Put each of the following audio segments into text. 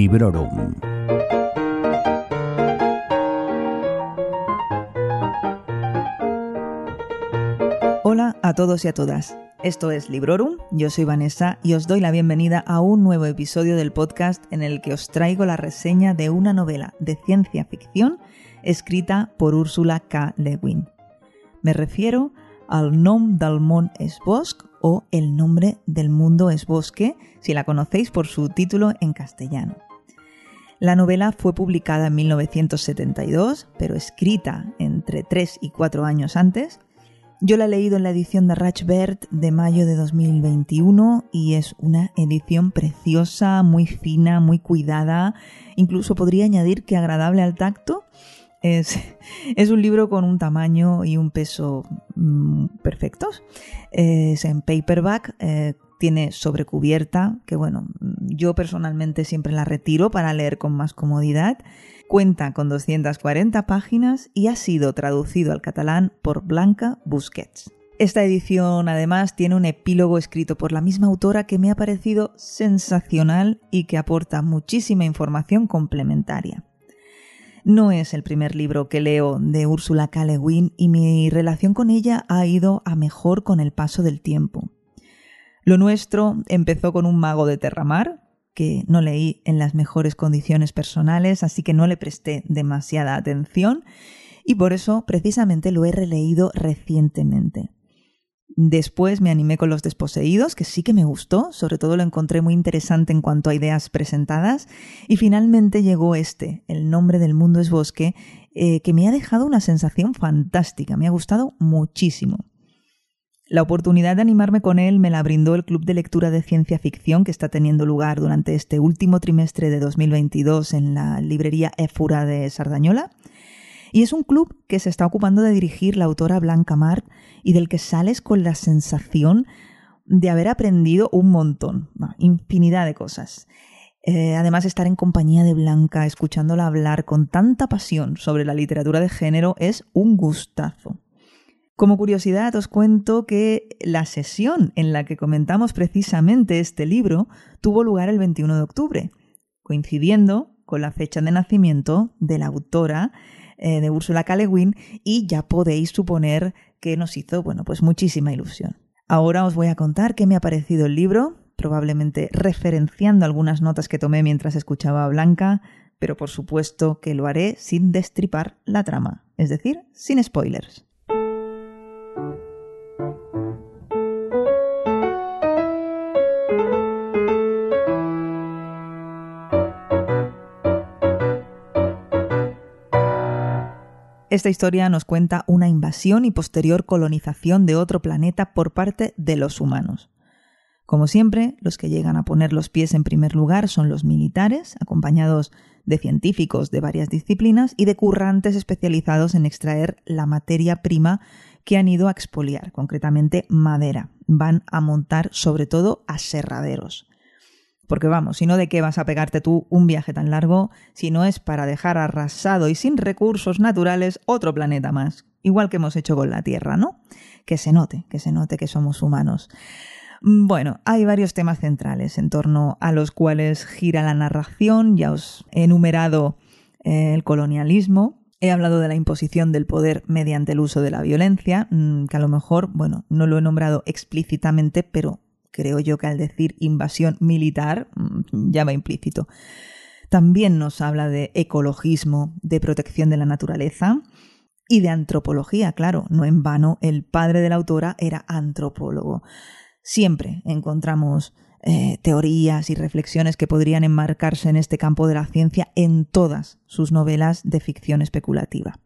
Librorum. Hola a todos y a todas. Esto es Librorum, yo soy Vanessa y os doy la bienvenida a un nuevo episodio del podcast en el que os traigo la reseña de una novela de ciencia ficción escrita por Úrsula K. Le Guin. Me refiero al Nom del món es bosc o El nombre del mundo es bosque, si la conocéis por su título en castellano. La novela fue publicada en 1972, pero escrita entre 3 y 4 años antes, yo la he leído en la edición de Rachbert de mayo de 2021 y es una edición preciosa, muy fina, muy cuidada, incluso podría añadir que agradable al tacto. Es, un libro con un tamaño y un peso mm, perfectos. Es en paperback, eh, tiene sobrecubierta, que bueno, yo personalmente siempre la retiro para leer con más comodidad. Cuenta con 240 páginas y ha sido traducido al catalán por Blanca Busquets. Esta edición además tiene un epílogo escrito por la misma autora que me ha parecido sensacional y que aporta muchísima información complementaria. No es el primer libro que leo de Úrsula K. Guin y mi relación con ella ha ido a mejor con el paso del tiempo. Lo nuestro empezó con un mago de Terramar, que no leí en las mejores condiciones personales, así que no le presté demasiada atención y por eso precisamente lo he releído recientemente. Después me animé con Los Desposeídos, que sí que me gustó, sobre todo lo encontré muy interesante en cuanto a ideas presentadas, y finalmente llegó este, El nombre del mundo es bosque, eh, que me ha dejado una sensación fantástica, me ha gustado muchísimo. La oportunidad de animarme con él me la brindó el Club de Lectura de Ciencia Ficción que está teniendo lugar durante este último trimestre de 2022 en la librería Éfura de Sardañola. Y es un club que se está ocupando de dirigir la autora Blanca Marc y del que sales con la sensación de haber aprendido un montón, infinidad de cosas. Eh, además, estar en compañía de Blanca, escuchándola hablar con tanta pasión sobre la literatura de género, es un gustazo. Como curiosidad os cuento que la sesión en la que comentamos precisamente este libro tuvo lugar el 21 de octubre, coincidiendo con la fecha de nacimiento de la autora eh, de Úrsula K. y ya podéis suponer que nos hizo, bueno, pues muchísima ilusión. Ahora os voy a contar qué me ha parecido el libro, probablemente referenciando algunas notas que tomé mientras escuchaba a Blanca, pero por supuesto que lo haré sin destripar la trama, es decir, sin spoilers. Esta historia nos cuenta una invasión y posterior colonización de otro planeta por parte de los humanos. Como siempre, los que llegan a poner los pies en primer lugar son los militares, acompañados de científicos de varias disciplinas y de currantes especializados en extraer la materia prima que han ido a expoliar, concretamente madera. Van a montar sobre todo aserraderos. Porque vamos, si no, ¿de qué vas a pegarte tú un viaje tan largo si no es para dejar arrasado y sin recursos naturales otro planeta más? Igual que hemos hecho con la Tierra, ¿no? Que se note, que se note que somos humanos. Bueno, hay varios temas centrales en torno a los cuales gira la narración. Ya os he enumerado eh, el colonialismo, He hablado de la imposición del poder mediante el uso de la violencia, mm, que a lo mejor, bueno, no lo he nombrado explícitamente, pero creo yo que al decir invasión militar mm, ya va implícito. También nos habla de ecologismo, de protección de la naturaleza y de antropología, claro, no en vano el padre de la autora era antropólogo. Siempre encontramos eh, teorías y reflexiones que podrían enmarcarse en este campo de la ciencia en todas sus novelas de ficción especulativa.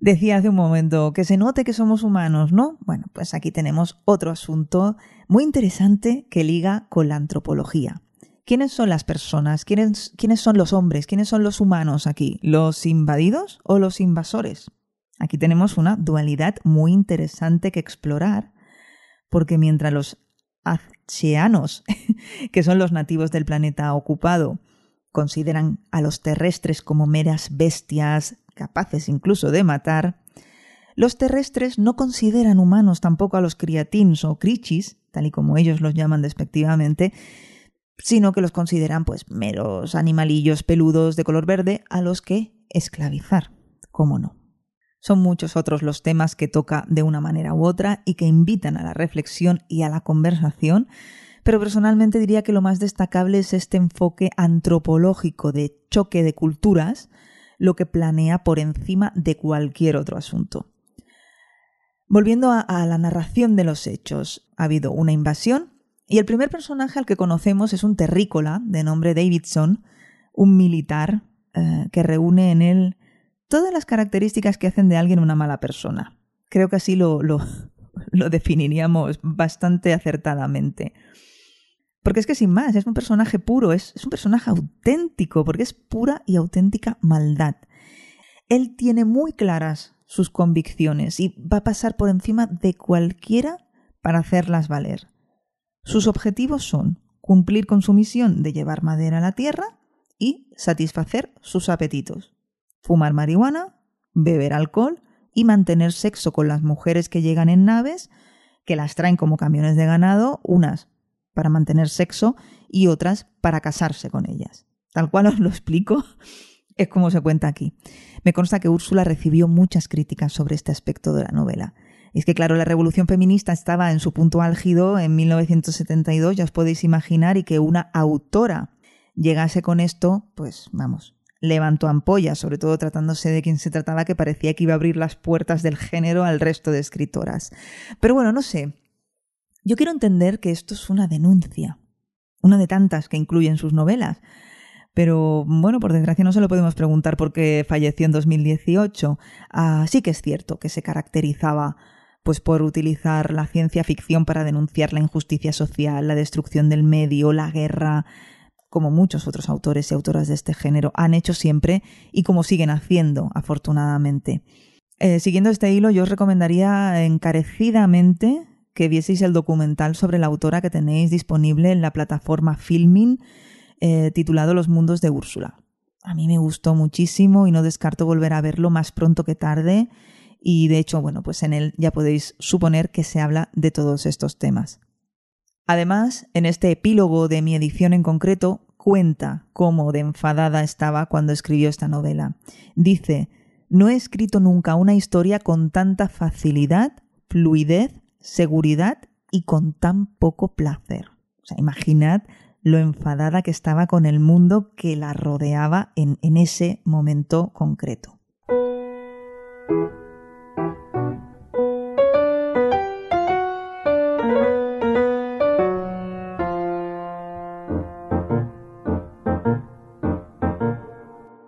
Decía hace un momento que se note que somos humanos, ¿no? Bueno, pues aquí tenemos otro asunto muy interesante que liga con la antropología. ¿Quiénes son las personas? ¿Quiénes, ¿Quiénes, son los hombres? ¿Quiénes son los humanos aquí? ¿Los invadidos o los invasores? Aquí tenemos una dualidad muy interesante que explorar, porque mientras los azcheanos, que son los nativos del planeta ocupado, consideran a los terrestres como meras bestias capaces incluso de matar, los terrestres no consideran humanos tampoco a los criatins o crichis, tal y como ellos los llaman despectivamente, sino que los consideran pues meros animalillos peludos de color verde a los que esclavizar, cómo no. Son muchos otros los temas que toca de una manera u otra y que invitan a la reflexión y a la conversación, pero personalmente diría que lo más destacable es este enfoque antropológico de choque de culturas, lo que planea por encima de cualquier otro asunto. Volviendo a, la narración de los hechos, ha habido una invasión y el primer personaje al que conocemos es un terrícola de nombre Davidson, un militar eh, que reúne en él todas las características que hacen de alguien una mala persona. Creo que así lo, lo definiríamos bastante acertadamente. Porque es que sin más, es un personaje puro, es, es, un personaje auténtico, porque es pura y auténtica maldad. Él tiene muy claras sus convicciones y va a pasar por encima de cualquiera para hacerlas valer. Sus objetivos son cumplir con su misión de llevar madera a la tierra y satisfacer sus apetitos. Fumar marihuana, beber alcohol y mantener sexo con las mujeres que llegan en naves, que las traen como camiones de ganado, unas para mantener sexo y otras para casarse con ellas. Tal cual os lo explico, es como se cuenta aquí. Me consta que Úrsula recibió muchas críticas sobre este aspecto de la novela. Es que, claro, la revolución feminista estaba en su punto álgido en 1972, ya os podéis imaginar, y que una autora llegase con esto, pues vamos, levantó ampollas, sobre todo tratándose de quien se trataba, que parecía que iba a abrir las puertas del género al resto de escritoras. Pero bueno, no sé. Yo quiero entender que esto es una denuncia, una de tantas que incluyen sus novelas. Pero bueno, por desgracia no se lo podemos preguntar porque falleció en 2018. Ah, sí que es cierto que se caracterizaba pues por utilizar la ciencia ficción para denunciar la injusticia social, la destrucción del medio, la guerra, como muchos otros autores y autoras de este género han hecho siempre y como siguen haciendo, afortunadamente. Eh, siguiendo este hilo, yo os recomendaría encarecidamente que vieseis el documental sobre la autora que tenéis disponible en la plataforma Filming, eh, titulado Los mundos de Úrsula. A mí me gustó muchísimo y no descarto volver a verlo más pronto que tarde. Y de hecho, bueno, pues en él ya podéis suponer que se habla de todos estos temas. Además, en este epílogo de mi edición en concreto, cuenta cómo de enfadada estaba cuando escribió esta novela. Dice, no he escrito nunca una historia con tanta facilidad, fluidez, seguridad y con tan poco placer. O sea, imaginad lo enfadada que estaba con el mundo que la rodeaba en, en ese momento concreto.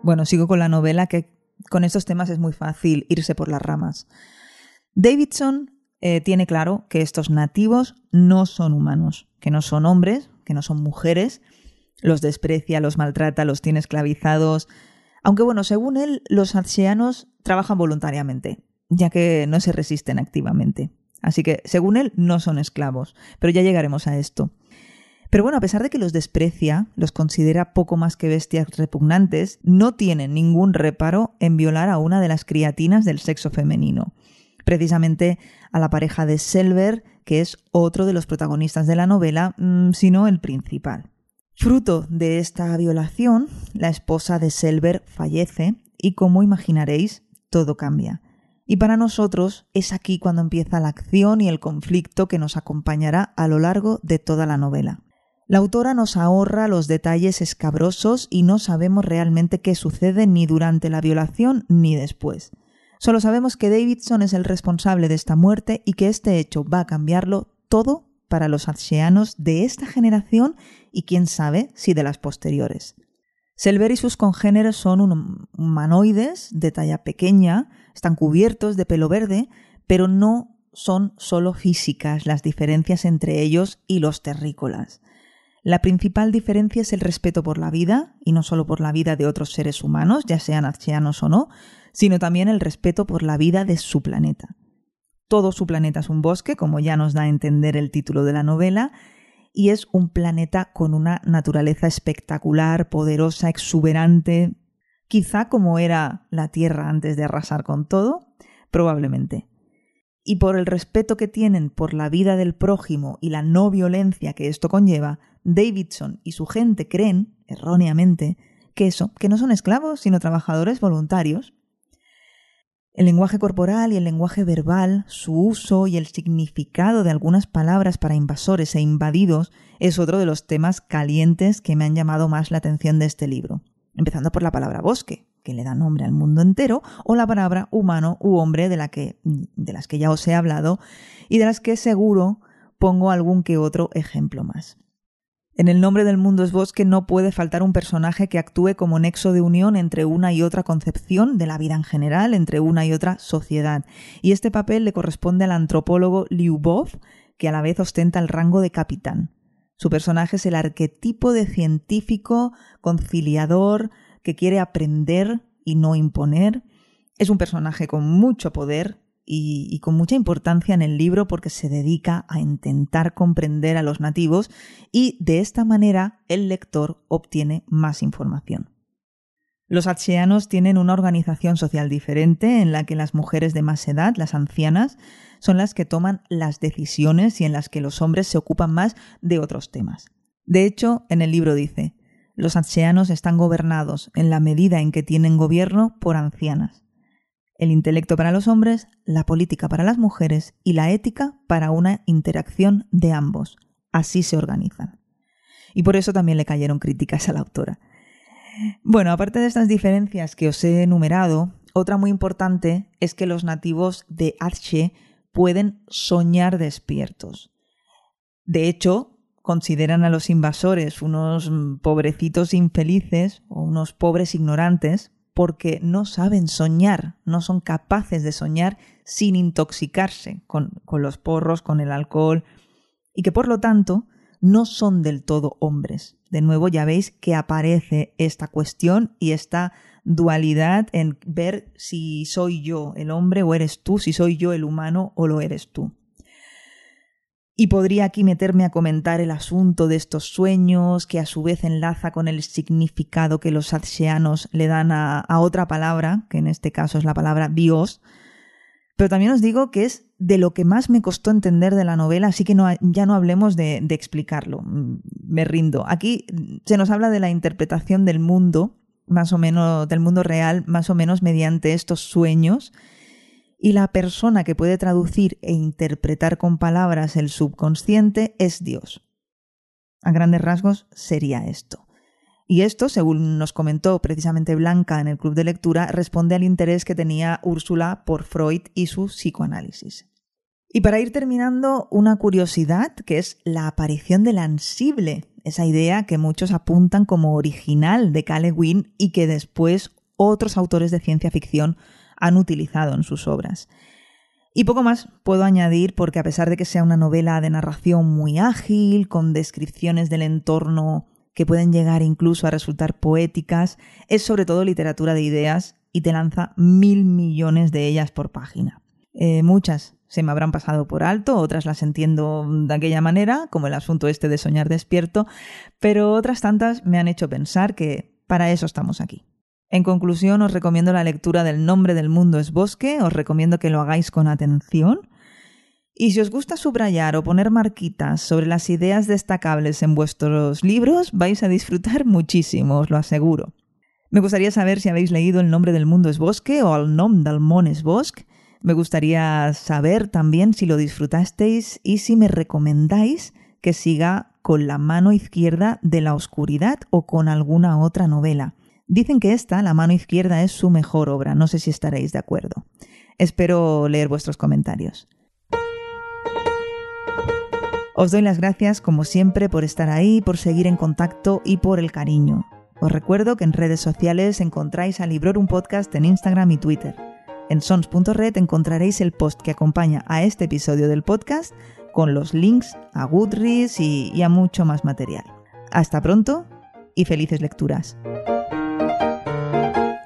Bueno, sigo con la novela que con estos temas es muy fácil irse por las ramas. Davidson eh, tiene claro que estos nativos no son humanos, que no son hombres, que no son mujeres, los desprecia, los maltrata, los tiene esclavizados. Aunque bueno, según él, los ancianos trabajan voluntariamente, ya que no se resisten activamente. Así que, según él, no son esclavos. Pero ya llegaremos a esto. Pero bueno, a pesar de que los desprecia, los considera poco más que bestias repugnantes, no tiene ningún reparo en violar a una de las criatinas del sexo femenino. Precisamente a la pareja de Selver, que es otro de los protagonistas de la novela, mm, sino el principal. Fruto de esta violación, la esposa de Selver fallece y, como imaginaréis, todo cambia. Y para nosotros es aquí cuando empieza la acción y el conflicto que nos acompañará a lo largo de toda la novela. La autora nos ahorra los detalles escabrosos y no sabemos realmente qué sucede ni durante la violación ni después. Solo sabemos que Davidson es el responsable de esta muerte y que este hecho va a cambiarlo todo para los ancianos de esta generación y quién sabe si de las posteriores. Selver y sus congéneres son humanoides de talla pequeña, están cubiertos de pelo verde, pero no son solo físicas las diferencias entre ellos y los terrícolas. La principal diferencia es el respeto por la vida, y no solo por la vida de otros seres humanos, ya sean ancianos o no, sino también el respeto por la vida de su planeta. Todo su planeta es un bosque, como ya nos da a entender el título de la novela, y es un planeta con una naturaleza espectacular, poderosa, exuberante, quizá como era la Tierra antes de arrasar con todo, probablemente y por el respeto que tienen por la vida del prójimo y la no violencia que esto conlleva, Davidson y su gente creen, erróneamente, que eso, que no son esclavos, sino trabajadores voluntarios. El lenguaje corporal y el lenguaje verbal, su uso y el significado de algunas palabras para invasores e invadidos es otro de los temas calientes que me han llamado más la atención de este libro, empezando por la palabra bosque, que le da nombre al mundo entero, o la palabra humano u hombre de, la que, de las que ya os he hablado y de las que seguro pongo algún que otro ejemplo más. En el nombre del mundo es bosque no puede faltar un personaje que actúe como nexo de unión entre una y otra concepción de la vida en general, entre una y otra sociedad. Y este papel le corresponde al antropólogo Lyubov, que a la vez ostenta el rango de capitán. Su personaje es el arquetipo de científico, conciliador, que quiere aprender y no imponer. Es un personaje con mucho poder, y, con mucha importancia en el libro porque se dedica a intentar comprender a los nativos y de esta manera el lector obtiene más información. Los atseanos tienen una organización social diferente en la que las mujeres de más edad, las ancianas, son las que toman las decisiones y en las que los hombres se ocupan más de otros temas. De hecho, en el libro dice, los atseanos están gobernados en la medida en que tienen gobierno por ancianas el intelecto para los hombres, la política para las mujeres y la ética para una interacción de ambos. Así se organizan. Y por eso también le cayeron críticas a la autora. Bueno, aparte de estas diferencias que os he enumerado, otra muy importante es que los nativos de Atche pueden soñar despiertos. De hecho, consideran a los invasores unos pobrecitos infelices o unos pobres ignorantes porque no saben soñar, no son capaces de soñar sin intoxicarse con, los porros, con el alcohol, y que por lo tanto no son del todo hombres. De nuevo ya veis que aparece esta cuestión y esta dualidad en ver si soy yo el hombre o eres tú, si soy yo el humano o lo eres tú. Y podría aquí meterme a comentar el asunto de estos sueños, que a su vez enlaza con el significado que los atseanos le dan a, otra palabra, que en este caso es la palabra Dios. Pero también os digo que es de lo que más me costó entender de la novela, así que ya no hablemos de, de explicarlo. Me rindo. Aquí se nos habla de la interpretación del mundo, más o menos, del mundo real, más o menos mediante estos sueños y la persona que puede traducir e interpretar con palabras el subconsciente es Dios. A grandes rasgos sería esto. Y esto, según nos comentó precisamente Blanca en el club de lectura, responde al interés que tenía Úrsula por Freud y su psicoanálisis. Y para ir terminando, una curiosidad que es la aparición del ansible, esa idea que muchos apuntan como original de Cale y que después otros autores de ciencia ficción han utilizado en sus obras. Y poco más puedo añadir porque a pesar de que sea una novela de narración muy ágil, con descripciones del entorno que pueden llegar incluso a resultar poéticas, es sobre todo literatura de ideas y te lanza mil millones de ellas por página. Eh, muchas se me habrán pasado por alto, otras las entiendo de aquella manera, como el asunto este de soñar despierto, pero otras tantas me han hecho pensar que para eso estamos aquí. En conclusión, os recomiendo la lectura del nombre del mundo es bosque, os recomiendo que lo hagáis con atención. Y si os gusta subrayar o poner marquitas sobre las ideas destacables en vuestros libros, vais a disfrutar muchísimo, os lo aseguro. Me gustaría saber si habéis leído El nombre del mundo es bosque o El nom del món es bosque. Me gustaría saber también si lo disfrutasteis y si me recomendáis que siga con la mano izquierda de la oscuridad o con alguna otra novela. Dicen que esta, La mano izquierda, es su mejor obra. No sé si estaréis de acuerdo. Espero leer vuestros comentarios. Os doy las gracias, como siempre, por estar ahí, por seguir en contacto y por el cariño. Os recuerdo que en redes sociales encontráis a Librorum Podcast en Instagram y Twitter. En sons.red encontraréis el post que acompaña a este episodio del podcast con los links a Goodreads y, y a mucho más material. Hasta pronto y felices lecturas.